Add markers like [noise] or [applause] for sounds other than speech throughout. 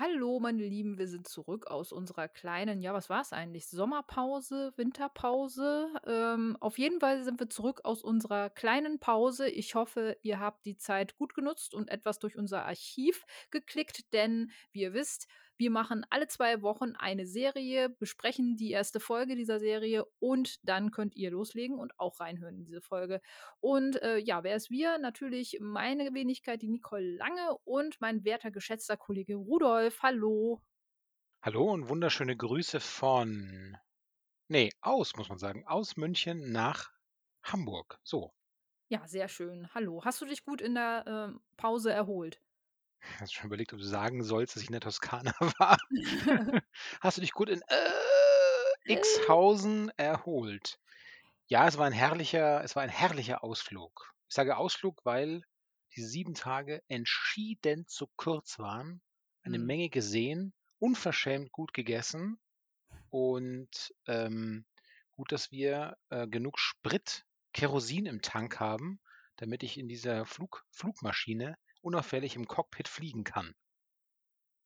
Hallo, meine Lieben, wir sind zurück aus unserer kleinen, ja, was war es eigentlich? Sommerpause, Winterpause? Ähm, auf jeden Fall sind wir zurück aus unserer kleinen Pause. Ich hoffe, ihr habt die Zeit gut genutzt und etwas durch unser Archiv geklickt, denn wie ihr wisst, wir machen alle zwei Wochen eine Serie, besprechen die erste Folge dieser Serie und dann könnt ihr loslegen und auch reinhören in diese Folge. Und äh, ja, wer ist wir? Natürlich meine Wenigkeit, die Nicole Lange und mein werter, geschätzter Kollege Rudolf. Hallo. Hallo und wunderschöne Grüße von, nee, aus, muss man sagen, aus München nach Hamburg. So. Ja, sehr schön. Hallo. Hast du dich gut in der ähm, Pause erholt? Hast schon überlegt, ob du sagen sollst, dass ich in der Toskana [laughs] war? [laughs] Hast du dich gut in äh, Xhausen erholt? Ja, es war ein herrlicher, es war ein herrlicher Ausflug. Ich sage Ausflug, weil diese sieben Tage entschieden zu kurz waren. Eine Hm. Menge gesehen, unverschämt gut gegessen und ähm, gut, dass wir äh, genug Sprit, Kerosin im Tank haben, damit ich in dieser Flug, Flugmaschine unauffällig im Cockpit fliegen kann.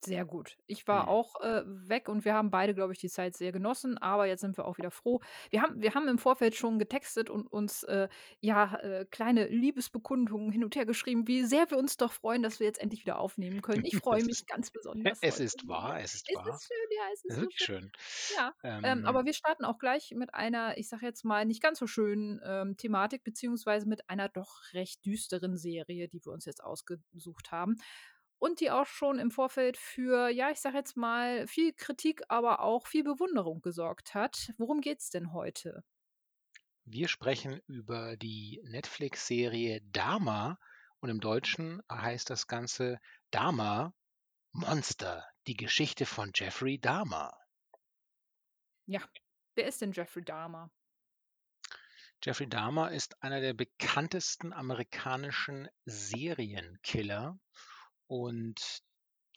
Sehr gut. Ich war Hm. auch äh, weg und wir haben beide, glaube ich, die Zeit sehr genossen, aber jetzt sind wir auch wieder froh. Wir haben, wir haben im Vorfeld schon getextet und uns äh, ja äh, kleine Liebesbekundungen hin und her geschrieben, wie sehr wir uns doch freuen, dass wir jetzt endlich wieder aufnehmen können. Ich [laughs] freue Es mich ganz [laughs] besonders. Es heute. ist wahr, es ist Es wahr. ist schön, ja, es ist Es ist schön. Ja, Ähm, Ähm, aber wir starten auch gleich mit einer, ich sage jetzt mal, nicht ganz so schönen ähm, Thematik, beziehungsweise mit einer doch recht düsteren Serie, die wir uns jetzt ausgesucht haben. Und die auch schon im Vorfeld für, ja, ich sage jetzt mal, viel Kritik, aber auch viel Bewunderung gesorgt hat. Worum geht's denn heute? wir sprechen über die Netflix-Serie Dama und im Deutschen heißt das Ganze Dama Monster, die Geschichte von Jeffrey Dahmer. Wer ist denn Jeffrey Dahmer? Jeffrey Dahmer ist einer der bekanntesten amerikanischen Serienkiller und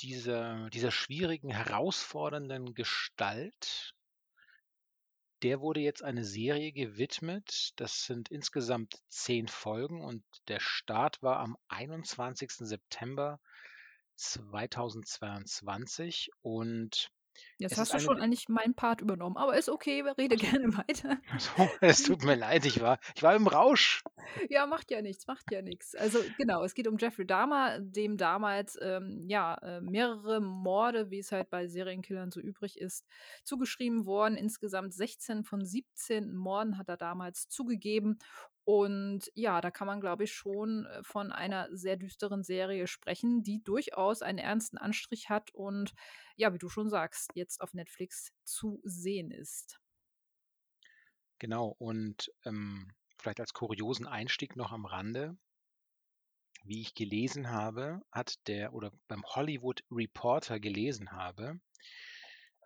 dieser, dieser schwierigen, herausfordernden Gestalt, der wurde jetzt eine Serie gewidmet. Das sind insgesamt zehn Folgen und der Start war am 21. September 2022 und Jetzt hast du schon eigentlich meinen Part übernommen, aber ist okay, rede [laughs] gerne weiter. so, [laughs] es tut mir leid, ich war, ich war im Rausch. Ja, macht ja nichts, macht ja nichts. Also genau, es geht um Jeffrey Dahmer, dem damals ähm, ja äh, mehrere Morde, wie es halt bei Serienkillern so übrig ist, zugeschrieben worden. Insgesamt 16 von 17 Morden hat er damals zugegeben. Und ja, da kann man, glaube ich, schon äh, von einer sehr düsteren Serie sprechen, die durchaus einen ernsten Anstrich hat und ja, wie du schon sagst, jetzt auf Netflix zu sehen ist. Genau, und ähm, vielleicht als kuriosen Einstieg noch am Rande. Wie ich gelesen habe, hat der, oder beim Hollywood Reporter gelesen habe,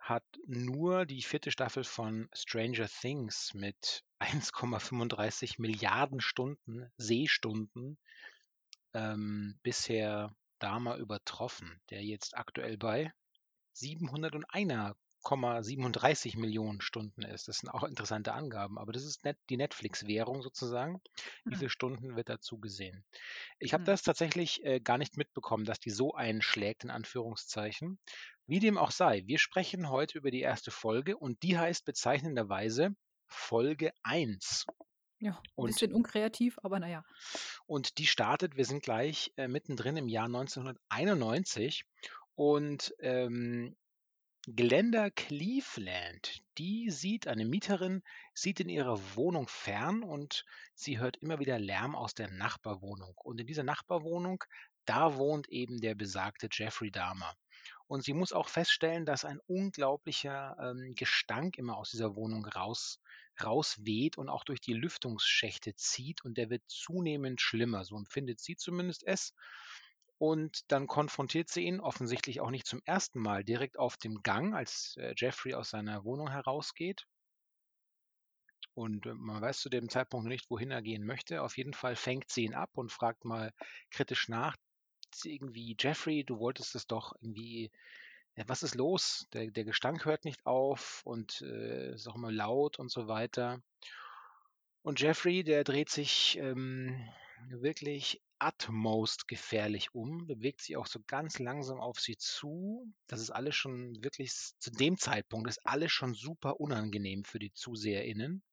hat nur die vierte Staffel von Stranger Things mit [laughs] 1,35 Milliarden Stunden, Sehstunden, ähm, bisher Dahmer übertroffen, der jetzt aktuell bei 701,37 Millionen Stunden ist. Das sind auch interessante Angaben, aber das ist net die Netflix-Währung sozusagen. Wie Hm. viele Stunden wird dazu gesehen? Ich habe Hm. das tatsächlich äh, gar nicht mitbekommen, dass die so einschlägt, in Anführungszeichen. Wie dem auch sei, wir sprechen heute über die erste Folge und die heißt bezeichnenderweise Folge 1. Ja, ein Und- bisschen unkreativ, aber naja. Und die startet, wir sind gleich äh, mittendrin im Jahr 1991 und ähm, Glenda Cleveland, die sieht, eine Mieterin, sieht in ihrer Wohnung fern und sie hört immer wieder Lärm aus der Nachbarwohnung. Und in dieser Nachbarwohnung, da wohnt eben der besagte Jeffrey Dahmer. Und sie muss auch feststellen, dass ein unglaublicher ähm, Gestank immer aus dieser Wohnung raus, rausweht und auch durch die Lüftungsschächte zieht und der wird zunehmend schlimmer. So empfindet sie zumindest es. Und dann konfrontiert sie ihn offensichtlich auch nicht zum ersten Mal direkt auf dem Gang, als äh, Jeffrey aus seiner Wohnung herausgeht. Und äh, man weiß zu dem Zeitpunkt nicht, wohin er gehen möchte. Auf jeden Fall fängt sie ihn ab und fragt mal kritisch nach. Irgendwie, Jeffrey, du wolltest es doch irgendwie. Ja, was ist los? Der, der Gestank hört nicht auf und äh, ist auch immer laut und so weiter. Und Jeffrey, der dreht sich ähm, wirklich utmost gefährlich um, bewegt sich auch so ganz langsam auf sie zu. Das ist alles schon wirklich, zu dem Zeitpunkt ist alles schon super unangenehm für die ZuseherInnen,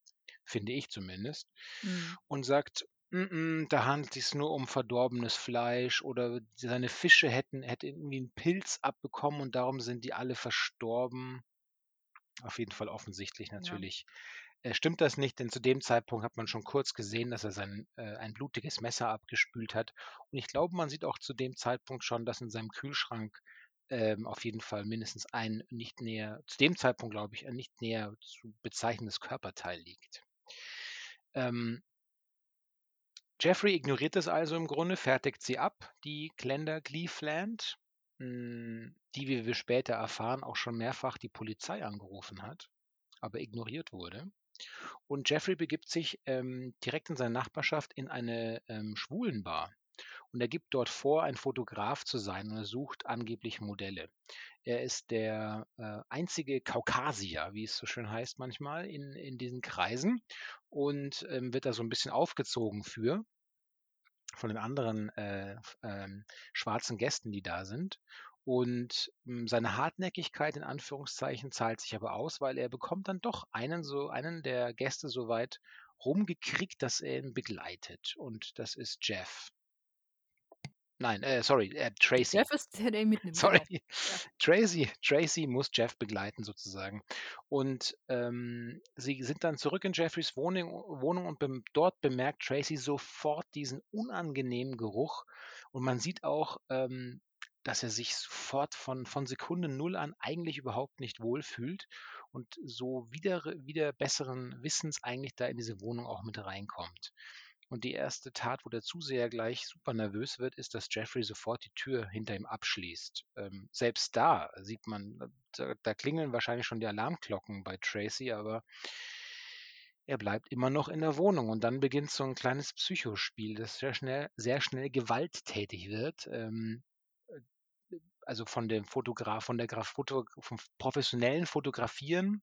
finde ich zumindest. Mhm. Und sagt, "Mm, mm, da handelt es sich nur um verdorbenes Fleisch oder seine Fische hätten, hätten irgendwie einen Pilz abbekommen und darum sind die alle verstorben. Auf jeden Fall offensichtlich Ja. Äh, stimmt das nicht, denn zu dem Zeitpunkt hat man schon kurz gesehen, dass er sein, äh, ein blutiges Messer abgespült hat. Und ich glaube, man sieht auch zu dem Zeitpunkt schon, dass in seinem Kühlschrank ähm, auf jeden Fall mindestens ein nicht näher, zu dem Zeitpunkt glaube ich, ein nicht näher zu bezeichnendes Körperteil liegt. Ähm, Jeffrey ignoriert es also im Grunde, fertigt sie ab, die Glenda Cleveland, mh, die, wie wir später erfahren, auch schon mehrfach die Polizei angerufen hat, aber ignoriert wurde. Und Jeffrey begibt sich ähm, direkt in seiner Nachbarschaft in eine ähm, Schwulenbar. Und er gibt dort vor, ein Fotograf zu sein und er sucht angeblich Modelle. Er ist der äh, einzige Kaukasier, wie es so schön heißt manchmal, in, in diesen Kreisen und ähm, wird da so ein bisschen aufgezogen für von den anderen äh, ähm, schwarzen Gästen, die da sind. Und mh, seine Hartnäckigkeit in Anführungszeichen zahlt sich aber aus, weil er bekommt dann doch einen so einen der Gäste so weit rumgekriegt, dass er ihn begleitet. Und das ist Jeff. Nein, äh, sorry, äh, Tracy. Jeff ist der, der ihn mitnimmt. Sorry, Genau. [laughs] Tracy, Tracy muss Jeff begleiten sozusagen. Und ähm, sie sind dann zurück in Jeffreys Wohnung, Wohnung und bem dort bemerkt Tracy sofort diesen unangenehmen Geruch. Und man sieht auch, ähm, dass er sich sofort von, von Sekunde null an eigentlich überhaupt nicht wohlfühlt und so wieder, wieder besseren Wissens eigentlich da in diese Wohnung auch mit reinkommt. Und die erste Tat, wo der Zuseher gleich super nervös wird, ist, dass Jeffrey sofort die Tür hinter ihm abschließt. Ähm, selbst da sieht man, da, da klingeln wahrscheinlich schon die Alarmglocken bei Tracy, aber er bleibt immer noch in der Wohnung. Und dann beginnt so ein kleines Psychospiel, das sehr schnell, sehr schnell gewalttätig wird. Ähm, also von dem Fotograf, von der Graf Foto, vom professionellen Fotografieren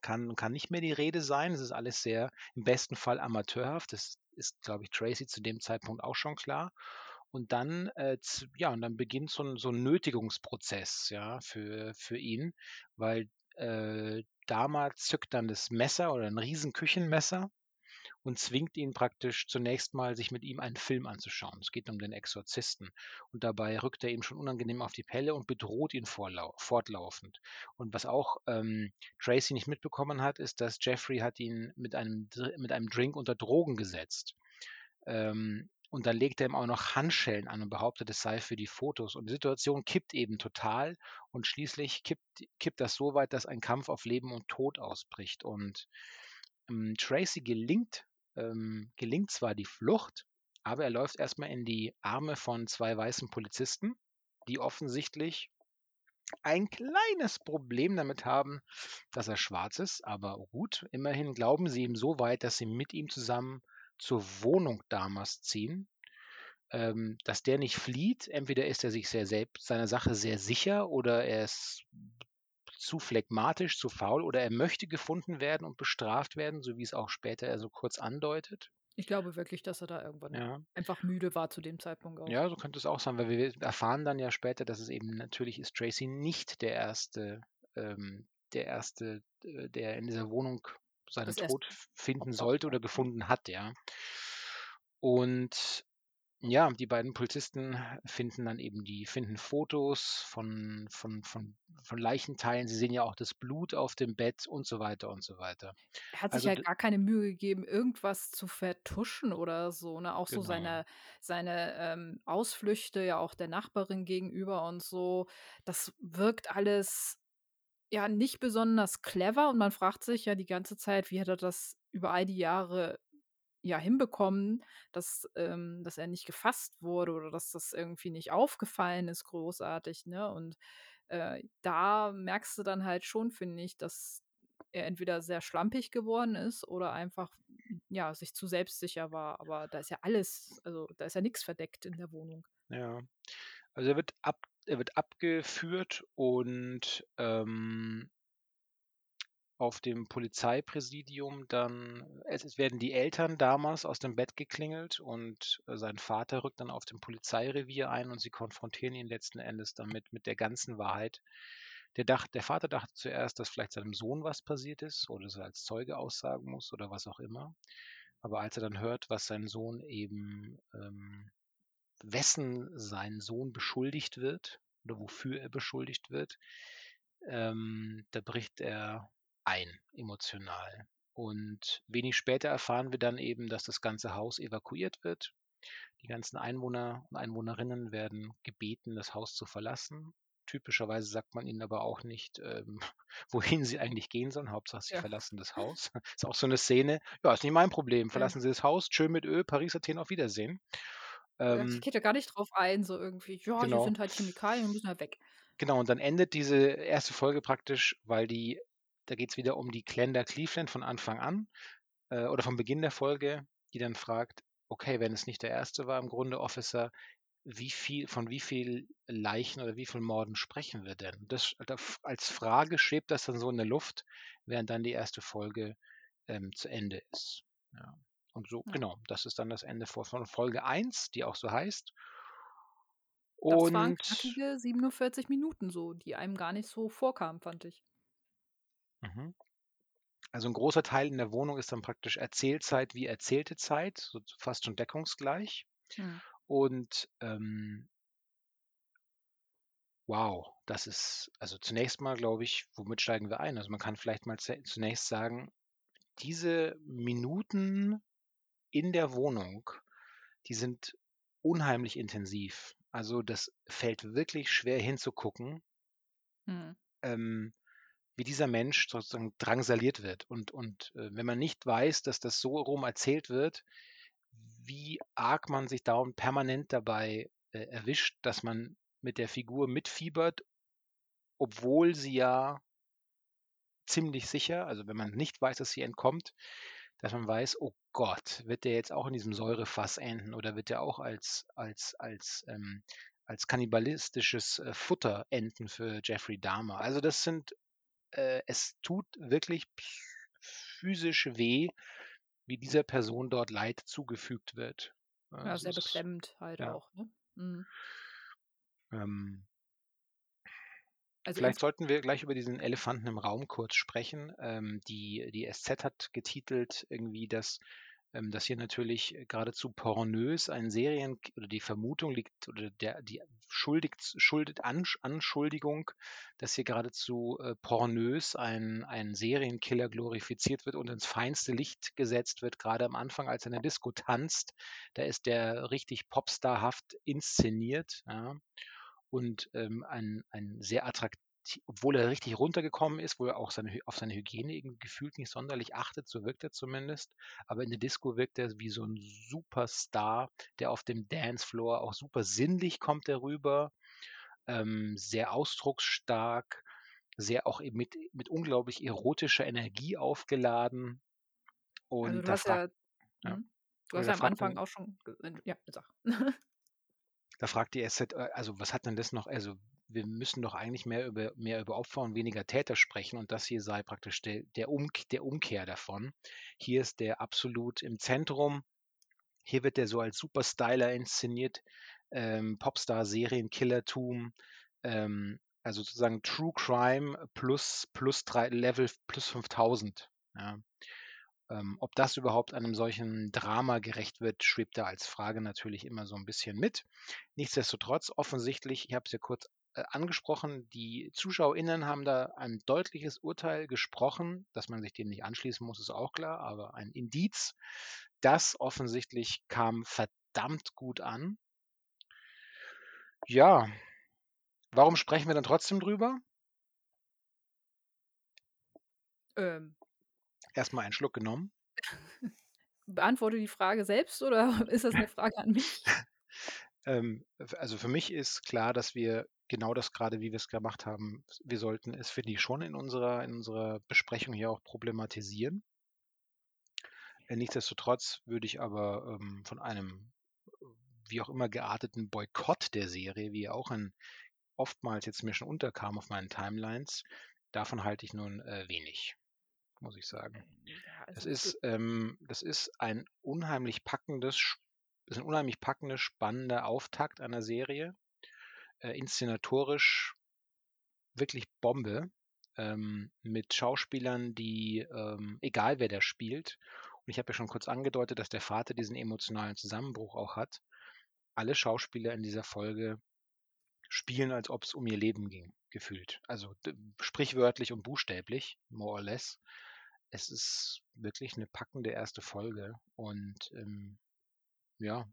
kann, kann nicht mehr die Rede sein. Es ist alles sehr im besten Fall amateurhaft. Das ist, glaube ich, Tracy zu dem Zeitpunkt auch schon klar. Und dann, äh, ja, und dann beginnt so ein, so ein Nötigungsprozess, ja, für, für ihn, weil äh, Dama zückt dann das Messer oder ein riesen Küchenmesser und zwingt ihn praktisch zunächst mal, sich mit ihm einen Film anzuschauen. Es geht um den Exorzisten. Und dabei rückt er ihm schon unangenehm auf die Pelle und bedroht ihn fortlaufend. Und was auch ähm, Tracy nicht mitbekommen hat, ist, dass Jeffrey hat ihn mit einem, mit einem Drink unter Drogen gesetzt. Ähm, und dann legt er ihm auch noch Handschellen an und behauptet, es sei für die Fotos. Und die Situation kippt eben total. Und schließlich kippt, kippt das so weit, dass ein Kampf auf Leben und Tod ausbricht. Und Tracy gelingt, ähm, gelingt zwar die Flucht, aber er läuft erstmal in die Arme von zwei weißen Polizisten, die offensichtlich ein kleines Problem damit haben, dass er schwarz ist. Aber gut, immerhin glauben sie ihm so weit, dass sie mit ihm zusammen zur Wohnung damals ziehen. Ähm, dass der nicht flieht, entweder ist er sich sehr selbst seiner Sache sehr sicher oder er ist zu phlegmatisch, zu faul oder er möchte gefunden werden und bestraft werden, so wie es auch später er so kurz andeutet. Ich glaube wirklich, dass er da irgendwann Ja. einfach müde war zu dem Zeitpunkt auch. Ja, so könnte es auch sein, weil wir erfahren dann ja später, dass es eben natürlich ist Tracy nicht der erste, ähm, der erste, äh, der in dieser Wohnung seinen Das Tod finden sollte oder gefunden hat, ja. Und ja, die beiden Polizisten finden dann eben die, finden Fotos von, von, von, von Leichenteilen. Sie sehen ja auch das Blut auf dem Bett und so weiter und so weiter. Er hat sich Also halt d- gar keine Mühe gegeben, irgendwas zu vertuschen oder so, ne? Auch so Genau. seine, seine ähm, Ausflüchte ja auch der Nachbarin gegenüber und so. Das wirkt alles ja nicht besonders clever und man fragt sich ja die ganze Zeit, wie hat er das über all die Jahre ja hinbekommen, dass, ähm, dass er nicht gefasst wurde oder dass das irgendwie nicht aufgefallen ist, großartig, ne? Und äh, da merkst du dann halt schon, finde ich, dass er entweder sehr schlampig geworden ist oder einfach ja sich zu selbstsicher war. Aber da ist ja alles, also da ist ja nichts verdeckt in der Wohnung. Ja. Also er wird ab, er wird abgeführt und ähm, auf dem Polizeipräsidium dann, es, werden die Eltern damals aus dem Bett geklingelt und äh, sein Vater rückt dann auf dem Polizeirevier ein und sie konfrontieren ihn letzten Endes damit mit der ganzen Wahrheit. Der, dacht, der Vater dachte zuerst, dass vielleicht seinem Sohn was passiert ist oder dass er als Zeuge aussagen muss oder was auch immer. Aber als er dann hört, was sein Sohn eben, ähm, wessen sein Sohn beschuldigt wird oder wofür er beschuldigt wird, ähm, da bricht er ein, emotional. Und wenig später erfahren wir dann eben, dass das ganze Haus evakuiert wird. Die ganzen Einwohner und Einwohnerinnen werden gebeten, das Haus zu verlassen. Typischerweise sagt man ihnen aber auch nicht, ähm, [laughs] wohin sie eigentlich gehen sollen. Hauptsache, sie Ja. verlassen das [laughs] Haus. [laughs] ist auch so eine Szene. Ja, ist nicht mein Problem. Ja. Verlassen Sie das Haus. Tschö mit Ö. Paris, Athen, auf Wiedersehen. Ja, Ähm, ich gehe da gar nicht drauf ein, so irgendwie, ja, hier genau. sind halt Chemikalien, wir müssen halt weg. Genau, und dann endet diese erste Folge praktisch, weil die, da geht es wieder um die Glenda Cleveland von Anfang an äh, oder vom Beginn der Folge, die dann fragt, okay, wenn es nicht der erste war im Grunde, Officer, wie viel, von wie viel Leichen oder wie viel Morden sprechen wir denn? Das als Frage schwebt das dann so in der Luft, während dann die erste Folge ähm, zu Ende ist. Ja. Und so, Ja. genau, das ist dann das Ende von Folge 1, die auch so heißt. Das waren Und knackige 47 Minuten so, die einem gar nicht so vorkamen, fand ich. Mhm. Also ein großer Teil in der Wohnung ist dann praktisch Erzählzeit wie erzählte Zeit, so fast schon deckungsgleich. Hm. Und ähm, wow, das ist, also zunächst mal glaube ich, womit steigen wir ein? Also man kann vielleicht mal zunächst sagen, diese Minuten in der Wohnung, die sind unheimlich intensiv. Also das fällt wirklich schwer hinzugucken, Hm. ähm, wie dieser Mensch sozusagen drangsaliert wird. Und, und äh, wenn man nicht weiß, dass das so rum erzählt wird, wie arg man sich darum permanent dabei äh, erwischt, dass man mit der Figur mitfiebert, obwohl sie ja ziemlich sicher, also wenn man nicht weiß, dass sie entkommt, dass man weiß, oh Gott, wird der jetzt auch in diesem Säurefass enden oder wird der auch als, als, als, ähm, als kannibalistisches äh, Futter enden für Jeffrey Dahmer. Also das sind, äh, es tut wirklich physisch weh, wie dieser Person dort Leid zugefügt wird. Ja, Also sehr beklemmend halt ja, auch. Ne? Hm. ähm, Also Vielleicht sollten wir gleich über diesen Elefanten im Raum kurz sprechen. Ähm, die, die SZ hat getitelt irgendwie, dass ähm, das hier natürlich geradezu pornös ein Serien oder die Vermutung liegt oder der die schuldigt schuldet Ansch Anschuldigung, dass hier geradezu äh, pornös ein ein Serienkiller glorifiziert wird und ins feinste Licht gesetzt wird, gerade am Anfang, als er in der Disco tanzt. Da ist der richtig popstarhaft inszeniert, ja und ähm, ein, ein sehr attraktiv, obwohl er richtig runtergekommen ist, wo er auch seine, auf seine Hygiene irgendwie gefühlt nicht sonderlich achtet, so wirkt er zumindest. Aber in der Disco wirkt er wie so ein Superstar, der auf dem Dancefloor auch super sinnlich kommt er rüber, ähm, sehr ausdrucksstark, sehr auch eben mit, mit unglaublich erotischer Energie aufgeladen. Also Und du da hast fragt, ja, ja, hm? Du hast ja am Anfang auch schon, ja, sag. [laughs] Da fragt die SZ, äh, also was hat denn das noch? Also wir müssen doch eigentlich mehr über, mehr über Opfer und weniger Täter sprechen und das hier sei praktisch der, der, um, der Umkehr davon. Hier ist der absolut im Zentrum. Hier wird der so als Superstyler inszeniert, ähm, Popstar, Serienkillertum, ähm, also sozusagen True Crime plus, plus drei, Level plus 5000. Ja. Ähm, ob das überhaupt einem solchen Drama gerecht wird, schwebt da als Frage natürlich immer so ein bisschen mit. Nichtsdestotrotz, offensichtlich, ich habe es ja kurz angesprochen, die ZuschauerInnen haben da ein deutliches Urteil gesprochen, dass man sich dem nicht anschließen muss, ist auch klar, aber ein Indiz, das offensichtlich kam verdammt gut an. Ja, warum sprechen wir dann trotzdem drüber? Ähm, Erstmal einen Schluck genommen. [laughs] beantworte die Frage selbst oder [laughs] ist das eine Frage an mich? [laughs] Ähm, also für mich ist klar, dass wir genau das gerade, wie wir es gemacht haben, wir sollten es, finde ich, schon in unserer, in unserer Besprechung hier auch problematisieren. Äh, Nichtsdestotrotz würde ich aber ähm, von einem wie auch immer gearteten Boykott der Serie, wie er auch in, oftmals jetzt mir schon unterkam auf meinen Timelines, davon halte ich nun äh, wenig. muss ich sagen. Das also ist, ähm, das ist ein unheimlich packendes, ist ein unheimlich packender, spannender Auftakt einer Serie. Äh, inszenatorisch wirklich Bombe. Ähm, mit Schauspielern, die, ähm, egal wer der spielt, und ich habe ja schon kurz angedeutet, dass der Vater diesen emotionalen Zusammenbruch auch hat. Alle Schauspieler in dieser Folge spielen, als ob es um ihr Leben ging, gefühlt. Also sprichwörtlich und buchstäblich, more or less. Es ist wirklich eine packende erste Folge und ähm, ja,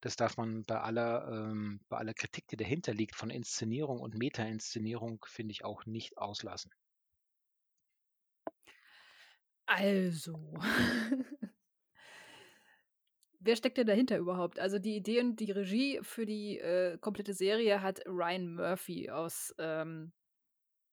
das darf man bei aller, ähm, bei aller Kritik, die dahinter liegt, von Inszenierung und Meta-Inszenierung, finde ich auch nicht auslassen. Also. [laughs] Wer steckt denn dahinter überhaupt? Also die Idee und die Regie für die äh, komplette Serie hat Ryan Murphy aus, ähm,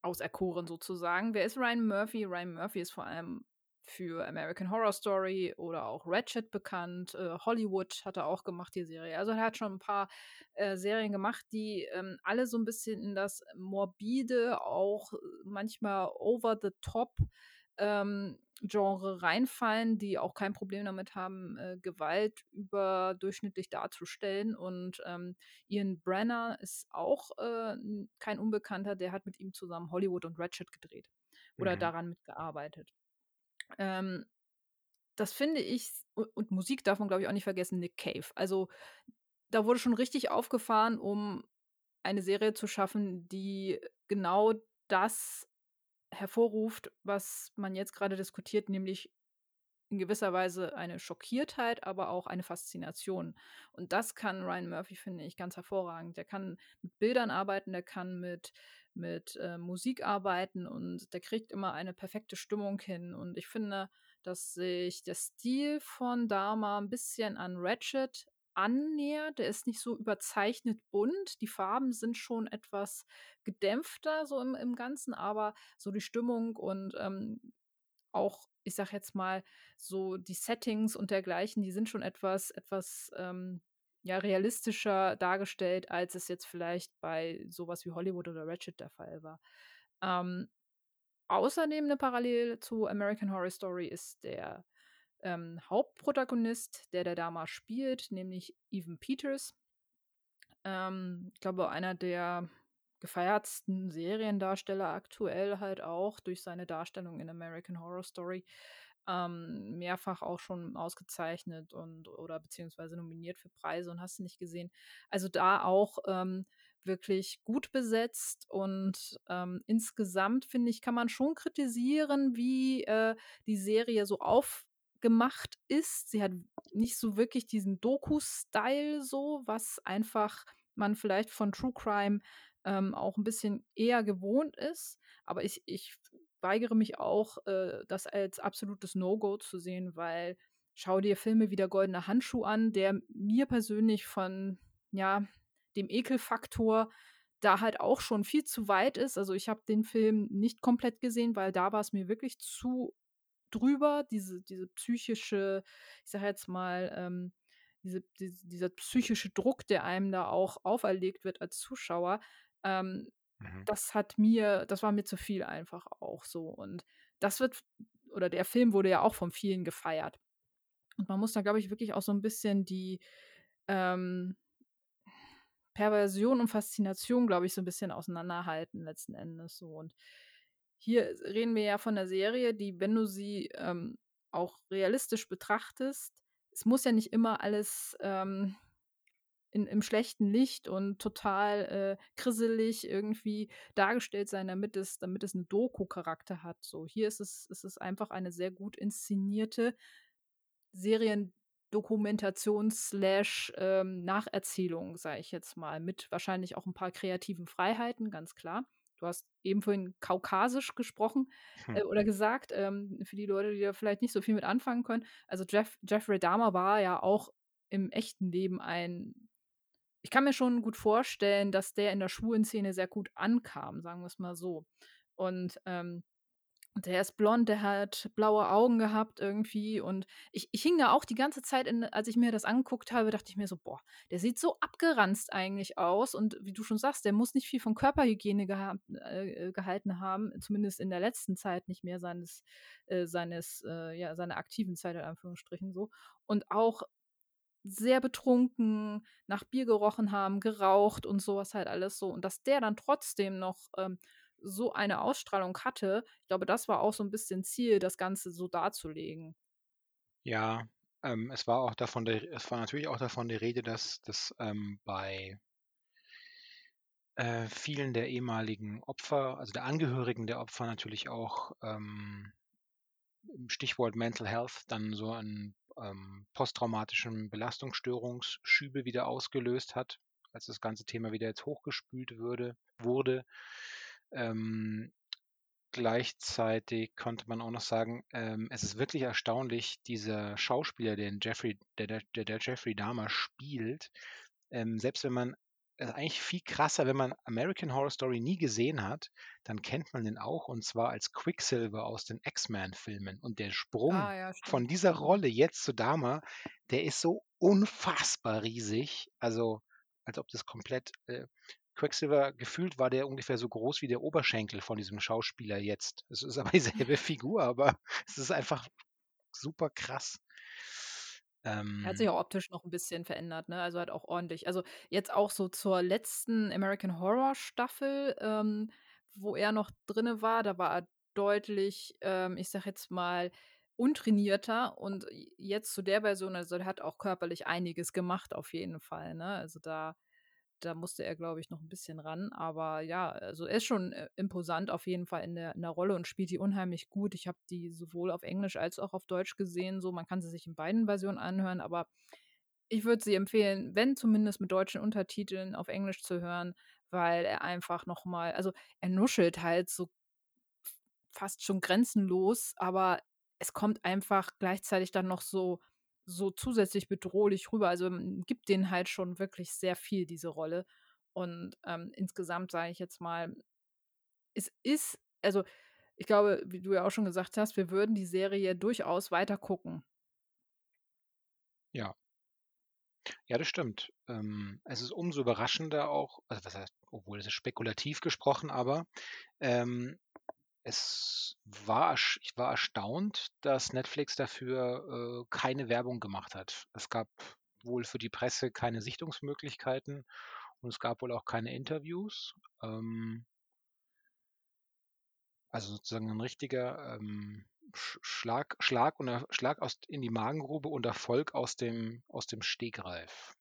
auserkoren sozusagen. Wer ist Ryan Murphy? Ryan Murphy ist vor allem für American Horror Story oder auch Ratchet bekannt. Äh, Hollywood hat er auch gemacht, die Serie. Also er hat schon ein paar äh, Serien gemacht, die ähm, alle so ein bisschen in das morbide, auch manchmal over the top ähm, Genre reinfallen, die auch kein Problem damit haben, äh, Gewalt überdurchschnittlich darzustellen. Und ähm, Ian Brenner ist auch äh, kein Unbekannter, der hat mit ihm zusammen Hollywood und Ratchet gedreht oder Mhm. daran mitgearbeitet. Ähm, das finde ich, und, und Musik darf man, glaube ich, auch nicht vergessen, Nick Cave. Also da wurde schon richtig aufgefahren, um eine Serie zu schaffen, die genau das hervorruft, was man jetzt gerade diskutiert, nämlich in gewisser Weise eine Schockiertheit, aber auch eine Faszination. Und das kann Ryan Murphy, finde ich, ganz hervorragend. Der kann mit Bildern arbeiten, der kann mit, mit äh, Musik arbeiten und der kriegt immer eine perfekte Stimmung hin. Und ich finde, dass sich der Stil von Dharma ein bisschen an Ratchet annähert. Der ist nicht so überzeichnet bunt. Die Farben sind schon etwas gedämpfter so im, im Ganzen, aber so die Stimmung und ähm, auch, ich sag jetzt mal, so die Settings und dergleichen, die sind schon etwas, etwas ähm, ja, realistischer dargestellt, als es jetzt vielleicht bei sowas wie Hollywood oder Ratchet der Fall war. Ähm, außerdem eine Parallele zu American Horror Story ist der ähm, Hauptprotagonist, der der Dama spielt, nämlich Evan Peters. Ähm, ich glaube, einer der gefeiertsten Seriendarsteller aktuell halt auch durch seine Darstellung in American Horror Story. Ähm, mehrfach auch schon ausgezeichnet und oder beziehungsweise nominiert für Preise und hast du nicht gesehen. Also da auch ähm, wirklich gut besetzt und ähm, insgesamt finde ich, kann man schon kritisieren, wie äh, die Serie so aufgemacht ist. Sie hat nicht so wirklich diesen Doku-Style so, was einfach man vielleicht von True Crime ähm, auch ein bisschen eher gewohnt ist. Aber ich, ich weigere mich auch, äh, das als absolutes No-Go zu sehen, weil schau dir Filme wie der Goldene Handschuh an, der mir persönlich von, ja, dem Ekelfaktor da halt auch schon viel zu weit ist. Also ich habe den Film nicht komplett gesehen, weil da war es mir wirklich zu drüber, diese, diese psychische, ich sage jetzt mal, ähm, diese, diese, dieser psychische Druck, der einem da auch auferlegt wird als Zuschauer, ähm, Mhm. das hat mir, das war mir zu viel einfach auch so. Und das wird, oder der Film wurde ja auch von vielen gefeiert. Und man muss da, glaube ich, wirklich auch so ein bisschen die ähm, Perversion und Faszination, glaube ich, so ein bisschen auseinanderhalten letzten Endes so. Und hier reden wir ja von der Serie, die, wenn du sie ähm, auch realistisch betrachtest, es muss ja nicht immer alles ähm, in, im schlechten Licht und total äh, krisselig irgendwie dargestellt sein, damit es, damit es einen Doku-Charakter hat. So, hier ist es, ist es einfach eine sehr gut inszenierte Seriendokumentation ähm, Nacherzählung, sage ich jetzt mal, mit wahrscheinlich auch ein paar kreativen Freiheiten, ganz klar. Du hast eben vorhin kaukasisch gesprochen äh, oder [laughs] gesagt, ähm, für die Leute, die da vielleicht nicht so viel mit anfangen können. Also Jeff, Jeffrey Dahmer war ja auch im echten Leben ein ich kann mir schon gut vorstellen, dass der in der schwulen Szene sehr gut ankam, sagen wir es mal so. Und ähm, Der ist blond, der hat blaue Augen gehabt irgendwie und ich ich hing da auch die ganze Zeit in als ich mir das angeguckt habe, dachte ich mir so: „Boah, der sieht so abgeranzt eigentlich aus“ und wie du schon sagst, der muss nicht viel von Körperhygiene gehabt äh, äh, gehalten haben, zumindest in der letzten Zeit nicht mehr seines äh, seines äh, ja, seiner aktiven Zeit in Anführungsstrichen so. Und auch sehr betrunken, nach Bier gerochen haben, geraucht und sowas halt alles so. Und dass der dann trotzdem noch, ähm, so eine Ausstrahlung hatte, ich glaube, das war auch so ein bisschen Ziel, das Ganze so darzulegen. Ja, ähm, es war auch davon der es war natürlich auch davon die Rede, dass dass, ähm, bei äh, vielen der ehemaligen Opfer, also der Angehörigen der Opfer natürlich auch, ähm, Stichwort Mental Health, dann so einen ähm, posttraumatischen Belastungsstörungsschübe wieder ausgelöst hat, als das ganze Thema wieder jetzt hochgespült würde wurde. Ähm, gleichzeitig konnte man auch noch sagen, ähm, es ist wirklich erstaunlich, dieser Schauspieler, den Jeffrey, der, der, der Jeffrey Dahmer spielt, ähm, selbst wenn man ist eigentlich viel krasser, wenn man American Horror Story nie gesehen hat, dann kennt man den auch und zwar als Quicksilver aus den X-Men-Filmen. Und der Sprung Ah ja, von dieser. Rolle jetzt zu Dama, der ist so unfassbar riesig. Also, als ob das komplett. Äh, Quicksilver gefühlt war der ungefähr so groß wie der Oberschenkel von diesem Schauspieler jetzt. Es ist aber [laughs] dieselbe Figur, aber es ist einfach super krass. Er hat Ähm, sich auch optisch noch ein bisschen verändert, ne? Also, hat auch ordentlich also, jetzt auch so zur letzten American Horror Staffel, ähm, wo er noch drinne war, da war er deutlich, ähm, ich sage jetzt mal, untrainierter und jetzt zu der Version also, der hat auch körperlich einiges gemacht auf jeden Fall, ne? Also, da da musste er, glaube ich, noch ein bisschen ran. Aber ja, also, er ist schon, äh, imposant auf jeden Fall in der in der Rolle und spielt die unheimlich gut. Ich habe die sowohl auf Englisch als auch auf Deutsch gesehen so. Man kann sie sich in beiden Versionen anhören, aber ich würde sie empfehlen, wenn zumindest mit deutschen Untertiteln auf Englisch zu hören, weil er einfach noch mal also, er nuschelt halt so fast schon grenzenlos, aber es kommt einfach gleichzeitig dann noch so so zusätzlich bedrohlich rüber. Also, man gibt denen halt schon wirklich sehr viel, diese Rolle. Und, ähm, insgesamt sage ich jetzt mal, es ist also, ich glaube, wie du ja auch schon gesagt hast, wir würden die Serie durchaus weiter gucken. ja. Ja, das stimmt. Ähm, es ist umso überraschender auch also was heißt obwohl, es ist spekulativ gesprochen, aber, ähm, es war ich war erstaunt, dass Netflix dafür, äh, keine Werbung gemacht hat. Es gab wohl für die Presse keine Sichtungsmöglichkeiten und es gab wohl auch keine Interviews. Ähm, also sozusagen ein richtiger, ähm, Sch Schlag Schlag und Schlag aus in die Magengrube und Erfolg aus dem aus dem Stegreif.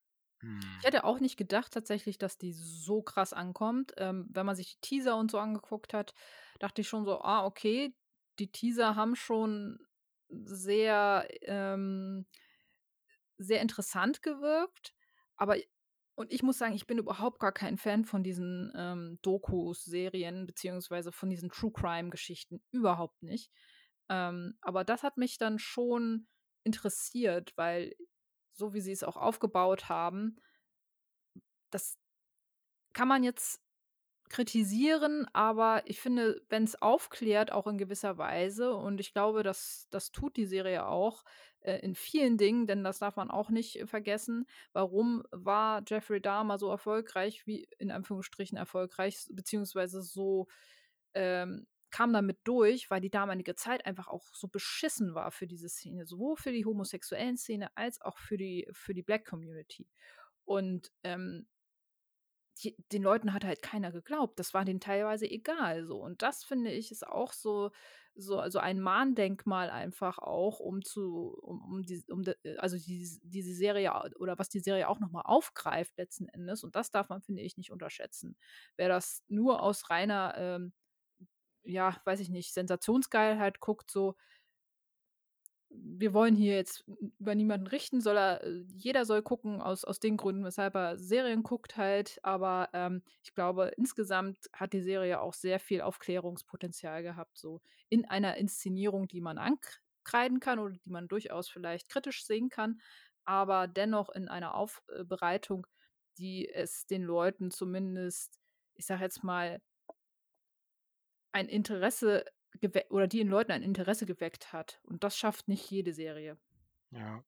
Ich Hm, hätte auch nicht gedacht tatsächlich, dass die so krass ankommt. Ähm, wenn man sich die Teaser und so angeguckt hat, dachte ich schon so: „Ah, okay, die Teaser haben schon sehr, ähm sehr interessant gewirkt, aber und ich muss sagen, ich bin überhaupt gar kein Fan von diesen, ähm, Dokus, Serien beziehungsweise von diesen True-Crime-Geschichten, überhaupt nicht. Ähm, aber das hat mich dann schon interessiert, weil so wie sie es auch aufgebaut haben, das kann man jetzt kritisieren, aber ich finde, wenn es aufklärt, auch in gewisser Weise und ich glaube, das das tut die Serie auch, äh, in vielen Dingen, denn das darf man auch nicht äh, vergessen. Warum war Jeffrey Dahmer so erfolgreich wie in Anführungsstrichen erfolgreich, beziehungsweise so, ähm kam damit durch, weil die damalige Zeit einfach auch so beschissen war für diese Szene, sowohl für die homosexuellen Szene als auch für die für die Black Community. Und, ähm die den Leuten hat halt keiner geglaubt. Das war denen teilweise egal so. Und das finde ich, ist auch so so also ein Mahndenkmal einfach auch, um zu um um die um de also dies diese Serie oder was die Serie auch noch mal aufgreift letzten Endes. Und das darf man, finde ich, nicht unterschätzen. Wer das nur aus reiner, ähm, ja, weiß ich nicht, Sensationsgeilheit guckt so, wir wollen hier jetzt über niemanden richten, soll er äh, jeder soll gucken aus aus den Gründen, weshalb er Serien guckt halt. Aber, ähm, ich glaube, insgesamt hat die Serie auch sehr viel Aufklärungspotenzial gehabt, so in einer Inszenierung, die man ankreiden kann oder die man durchaus vielleicht kritisch sehen kann, aber dennoch in einer Aufbereitung, die es den Leuten zumindest, ich sage jetzt mal, ein Interesse oder die in Leuten ein Interesse geweckt hat. Und das schafft nicht jede Serie. Ja.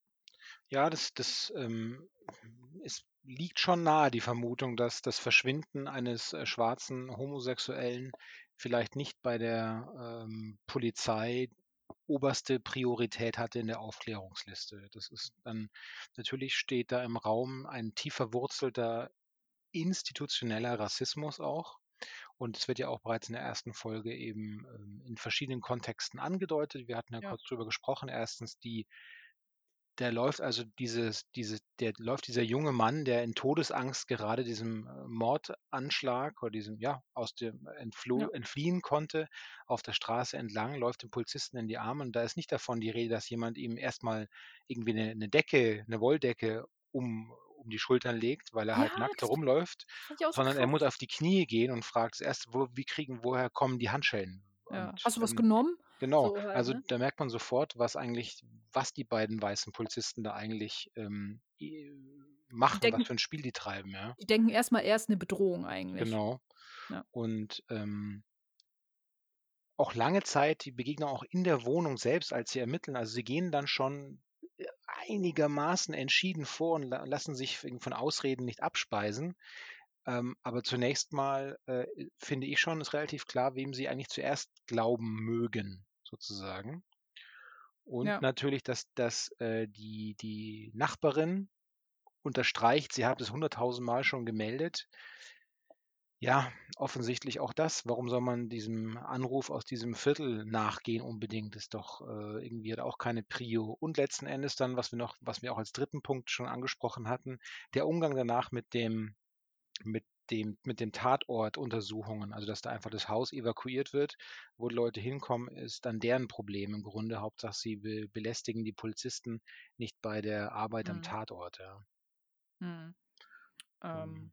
Ja, das, das ähm, es liegt schon nahe, die Vermutung, dass das Verschwinden eines äh, schwarzen Homosexuellen vielleicht nicht bei der ähm, Polizei oberste Priorität hatte in der Aufklärungsliste. Das ist dann, natürlich steht da im Raum ein tief verwurzelter institutioneller Rassismus auch. Und es wird ja auch bereits in der ersten Folge eben ähm, in verschiedenen Kontexten angedeutet. Wir hatten ja, ja. kurz drüber gesprochen. Erstens die der läuft also dieses, diese, der läuft dieser junge Mann, der in Todesangst gerade diesem äh, Mordanschlag oder diesem, ja, aus dem Entfloh, ja. entfliehen konnte, auf der Straße entlang, läuft dem Polizisten in die Arme und da ist nicht davon die Rede, dass jemand ihm erstmal irgendwie eine, eine Decke, eine Wolldecke um, um die Schultern legt, weil er halt ja, halt nackt herumläuft, sondern er muss auf die Knie gehen und fragt erst, wo, wie kriegen, woher kommen die Handschellen? Ja. Und, Hast du was ähm, genommen? Genau, so halt, also ne? da merkt man sofort, was eigentlich, was die beiden weißen Polizisten da eigentlich ähm, machen, denken, was für ein Spiel die treiben, ja. Die denken erstmal erst eine Bedrohung eigentlich. Genau. Ja. Und ähm, auch lange Zeit die Begegnung auch in der Wohnung selbst, als sie ermitteln, also sie gehen dann schon einigermaßen entschieden vor und lassen sich von Ausreden nicht abspeisen. Ähm, aber zunächst mal äh, finde ich schon, ist relativ klar, wem sie eigentlich zuerst glauben mögen sozusagen. Und ja. natürlich, dass, dass äh, die, die Nachbarin unterstreicht, sie hat es hunderttausend Mal schon gemeldet. Ja, offensichtlich auch das. Warum soll man diesem Anruf aus diesem Viertel nachgehen unbedingt? Ist doch äh, irgendwie hat auch keine Prio. Und letzten Endes dann, was wir noch, was wir auch als dritten Punkt schon angesprochen hatten, der Umgang danach mit dem, mit dem, mit den Tatortuntersuchungen, also dass da einfach das Haus evakuiert wird, wo Leute hinkommen, ist dann deren Problem im Grunde. Hauptsache, sie be belästigen die Polizisten nicht bei der Arbeit hm. am Tatort. Ja. Hm. Ähm,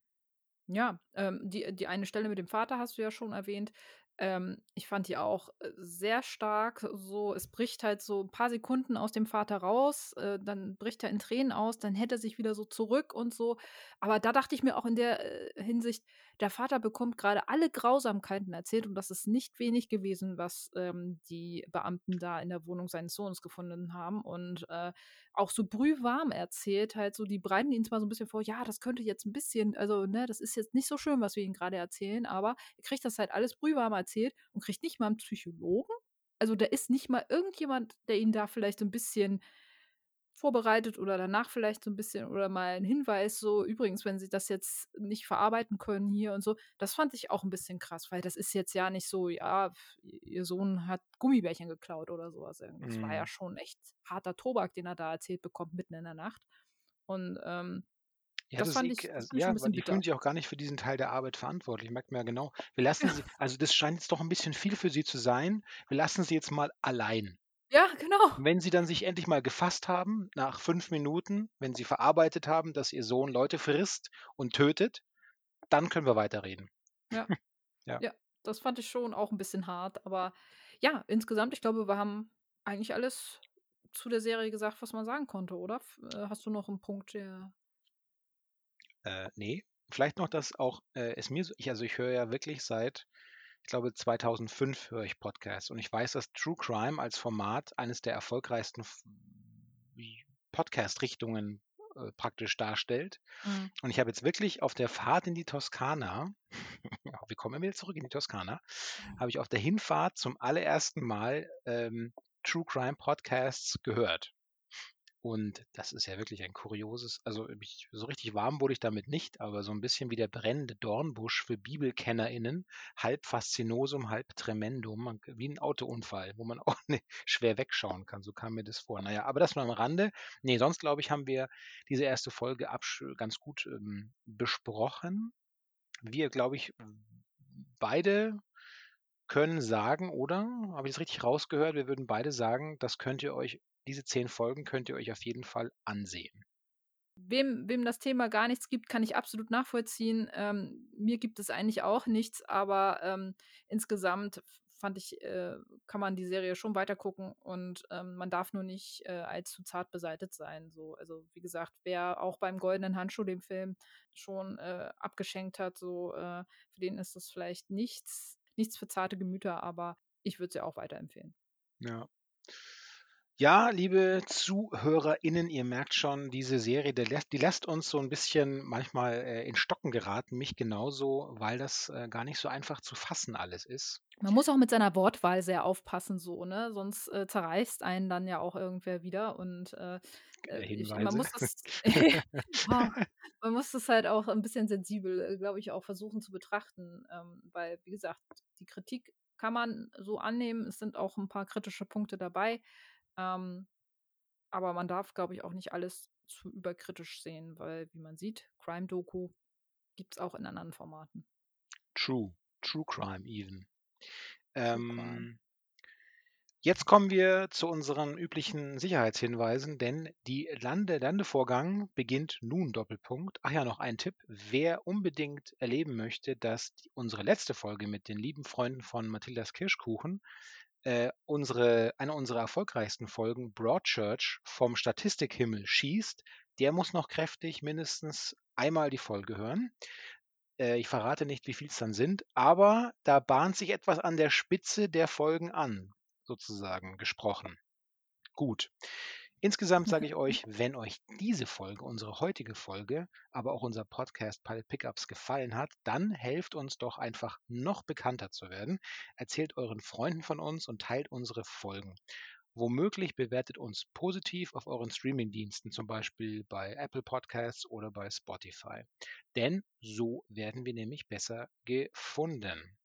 ja, ähm, die, die eine Stelle mit dem Vater hast du ja schon erwähnt. Ähm, ich fand die auch äh, sehr stark. So, es bricht halt so ein paar Sekunden aus dem Vater raus, äh, dann bricht er in Tränen aus, dann hält er sich wieder so zurück und so. Aber da dachte ich mir auch in der äh, Hinsicht, der Vater bekommt gerade alle Grausamkeiten erzählt und das ist nicht wenig gewesen, was ähm, die Beamten da in der Wohnung seines Sohnes gefunden haben. Und äh, auch so brühwarm erzählt, halt so, die bereiten ihn zwar so ein bisschen vor, ja, das könnte jetzt ein bisschen, also, ne, das ist jetzt nicht so schön, was wir ihnen gerade erzählen, aber er kriegt das halt alles brühwarm erzählt und kriegt nicht mal einen Psychologen. Also da ist nicht mal irgendjemand, der ihn da vielleicht so ein bisschen vorbereitet oder danach vielleicht so ein bisschen oder mal ein Hinweis, so übrigens, wenn sie das jetzt nicht verarbeiten können hier und so, das fand ich auch ein bisschen krass, weil das ist jetzt ja nicht so, ja, ihr Sohn hat Gummibärchen geklaut oder sowas. Das mhm. war ja mhm. schon echt harter Tobak, den er da erzählt bekommt mitten in der Nacht. Und ähm, ja, das, das fand ich, also, ja, weil die fühlen sich auch gar nicht für diesen Teil der Arbeit verantwortlich. Merkt man ja genau. Wir lassen sie, also das scheint jetzt doch ein bisschen viel für sie zu sein. Wir lassen sie jetzt mal allein. Ja, genau. Wenn sie dann sich endlich mal gefasst haben, nach fünf Minuten, wenn sie verarbeitet haben, dass ihr Sohn Leute frisst und tötet, dann können wir weiterreden. Ja. [laughs] ja. ja, das fand ich schon auch ein bisschen hart. Aber ja, insgesamt, ich glaube, wir haben eigentlich alles zu der Serie gesagt, was man sagen konnte, oder? Äh, hast du noch einen Punkt, der. Äh, nee. Vielleicht noch, dass auch äh, es mir so, ich, also ich höre ja wirklich seit ich glaube 2005 höre ich Podcasts und ich weiß, dass True Crime als Format eines der erfolgreichsten Podcast-Richtungen äh, praktisch darstellt. Mhm. Und ich habe jetzt wirklich auf der Fahrt in die Toskana, [laughs] wir kommen wieder zurück in die Toskana, mhm. habe ich auf der Hinfahrt zum allerersten Mal ähm, True Crime Podcasts gehört. Und das ist ja wirklich ein kurioses, also ich, so richtig warm wurde ich damit nicht, aber so ein bisschen wie der brennende Dornbusch für BibelkennerInnen, halb Faszinosum, halb Tremendum, wie ein Autounfall, wo man [laughs] auch ne, schwer wegschauen kann. So kam mir das vor. Naja, aber das nur am Rande. Nee, sonst glaube ich, haben wir diese erste Folge ganz gut ähm, besprochen. Wir, glaube ich, beide können sagen, oder? Habe ich das richtig rausgehört? Wir würden beide sagen, das könnt ihr euch diese zehn Folgen könnt ihr euch auf jeden Fall ansehen. Wem, wem das Thema gar nichts gibt, kann ich absolut nachvollziehen. Ähm, mir gibt es eigentlich auch nichts, aber ähm, insgesamt fand ich, äh, kann man die Serie schon weiter gucken und ähm, man darf nur nicht äh, allzu zart beseitigt sein. So. Also wie gesagt, wer auch beim Goldenen Handschuh, dem Film, schon äh, abgeschenkt hat, so äh, für den ist das vielleicht nichts, nichts für zarte Gemüter, aber ich würde sie auch weiterempfehlen. Ja. Ja, liebe ZuhörerInnen, ihr merkt schon, diese Serie, die lässt, die lässt uns so ein bisschen manchmal äh, in Stocken geraten, mich genauso, weil das äh, gar nicht so einfach zu fassen alles ist. Man muss auch mit seiner Wortwahl sehr aufpassen, so, ne? Sonst äh, zerreißt einen dann ja auch irgendwer wieder. Und äh, Äh, ich, man muss das, [laughs] [laughs] man muss das halt auch ein bisschen sensibel, äh, glaube ich, auch versuchen zu betrachten. Ähm, weil, wie gesagt, die Kritik kann man so annehmen. Es sind auch ein paar kritische Punkte dabei. Ähm, aber man darf, glaube ich, auch nicht alles zu überkritisch sehen, weil, wie man sieht, Crime-Doku gibt es auch in anderen Formaten. True, True Crime even. True Crime. Jetzt kommen wir zu unseren üblichen Sicherheitshinweisen, denn die Lande Landevorgang beginnt nun Doppelpunkt. Ach ja, noch ein Tipp. Wer unbedingt erleben möchte, dass unsere letzte Folge mit den lieben Freunden von Mathildas Kirschkuchen äh, unsere, eine unserer erfolgreichsten Folgen, Broadchurch, vom Statistikhimmel schießt, der muss noch kräftig mindestens einmal die Folge hören. Äh, ich verrate nicht, wie viel es dann sind, aber da bahnt sich etwas an der Spitze der Folgen an, sozusagen gesprochen. Gut. Insgesamt sage ich euch, wenn euch diese Folge, unsere heutige Folge, aber auch unser Podcast Pilot Pickups gefallen hat, dann helft uns doch einfach noch bekannter zu werden. Erzählt euren Freunden von uns und teilt unsere Folgen. Womöglich bewertet uns positiv auf euren Streamingdiensten, zum Beispiel bei Apple Podcasts oder bei Spotify. Denn so werden wir nämlich besser gefunden.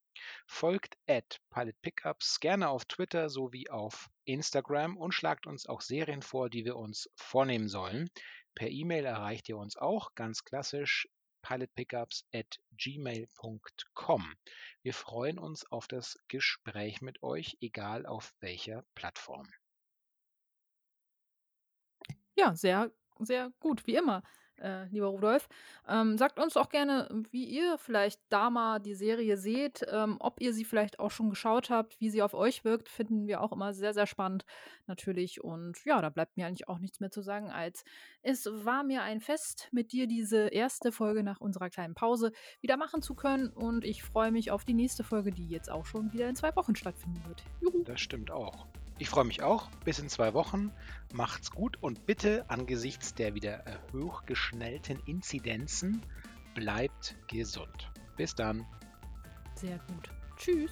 Folgt at Pilot Pickups gerne auf Twitter sowie auf Instagram und schlagt uns auch Serien vor, die wir uns vornehmen sollen. Per E-Mail erreicht ihr uns auch ganz klassisch pilotpickups at gmail.com. Wir freuen uns auf das Gespräch mit euch, egal auf welcher Plattform. Ja, sehr, sehr gut, wie immer, äh, lieber Rudolf. Ähm, sagt uns auch gerne, wie ihr vielleicht Dama die Serie seht, ähm, ob ihr sie vielleicht auch schon geschaut habt, wie sie auf euch wirkt, finden wir auch immer sehr, sehr spannend, natürlich. Und ja, da bleibt mir eigentlich auch nichts mehr zu sagen, als es war mir ein Fest, mit dir diese erste Folge nach unserer kleinen Pause wieder machen zu können. Und ich freue mich auf die nächste Folge, die jetzt auch schon wieder in zwei Wochen stattfinden wird. Juhu. Das stimmt auch. Ich freue mich auch. Bis in zwei Wochen. Macht's gut und bitte angesichts der wieder hochgeschnellten Inzidenzen bleibt gesund. Bis dann. Sehr gut. Tschüss.